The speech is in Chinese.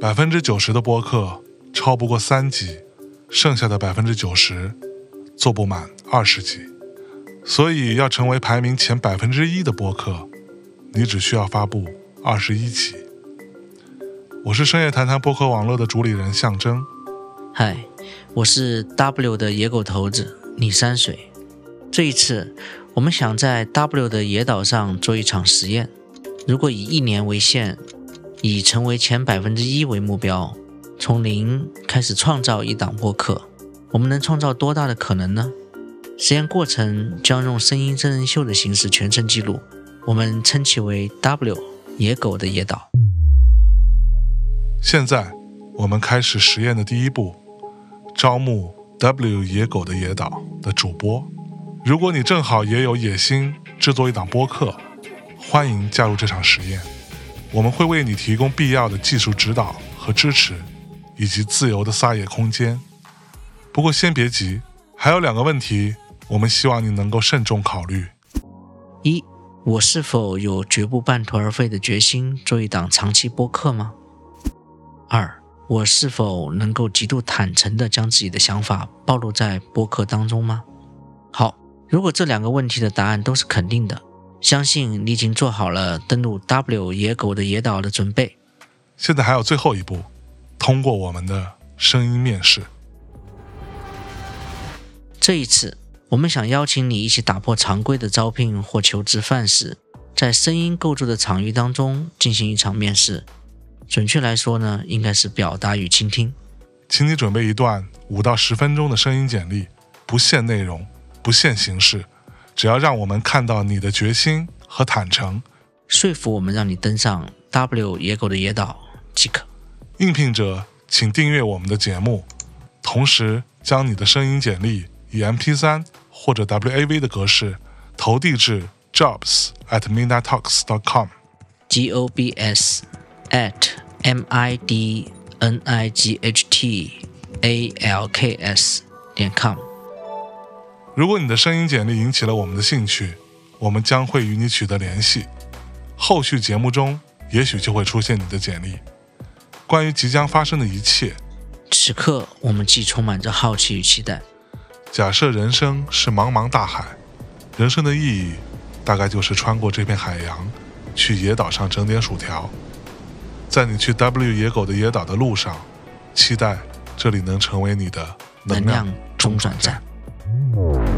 百分之九十的播客超不过三集，剩下的百分之九十做不满二十集。所以要成为排名前百分之一的播客，你只需要发布二十一期。我是深夜谈谈播客网络的主理人象征。嗨，我是 W 的野狗头子李山水。这一次，我们想在 W 的野岛上做一场实验。如果以一年为限，以成为前百分之一为目标，从零开始创造一档播客，我们能创造多大的可能呢？实验过程将用声音真人秀的形式全程记录，我们称其为 W 野狗的野岛。现在，我们开始实验的第一步，招募 W 野狗的野岛的主播。如果你正好也有野心制作一档播客，欢迎加入这场实验。我们会为你提供必要的技术指导和支持，以及自由的撒野空间。不过先别急，还有两个问题，我们希望你能够慎重考虑：一，我是否有绝不半途而废的决心做一档长期播客吗？二，我是否能够极度坦诚地将自己的想法暴露在播客当中吗？好，如果这两个问题的答案都是肯定的。相信你已经做好了登录 W 野狗的野岛的准备。现在还有最后一步，通过我们的声音面试。这一次，我们想邀请你一起打破常规的招聘或求职范式，在声音构筑的场域当中进行一场面试。准确来说呢，应该是表达与倾听。请你准备一段五到十分钟的声音简历，不限内容，不限形式。只要让我们看到你的决心和坦诚，说服我们让你登上 W 野狗的野岛即可。应聘者请订阅我们的节目，同时将你的声音简历以 MP3 或者 WAV 的格式投递至 jobs at midnighttalks.com。G O B S at M I D N I G H T A L K S 点 com。如果你的声音简历引起了我们的兴趣，我们将会与你取得联系。后续节目中也许就会出现你的简历。关于即将发生的一切，此刻我们既充满着好奇与期待。假设人生是茫茫大海，人生的意义大概就是穿过这片海洋，去野岛上整点薯条。在你去 W 野狗的野岛的路上，期待这里能成为你的能量中转站。Música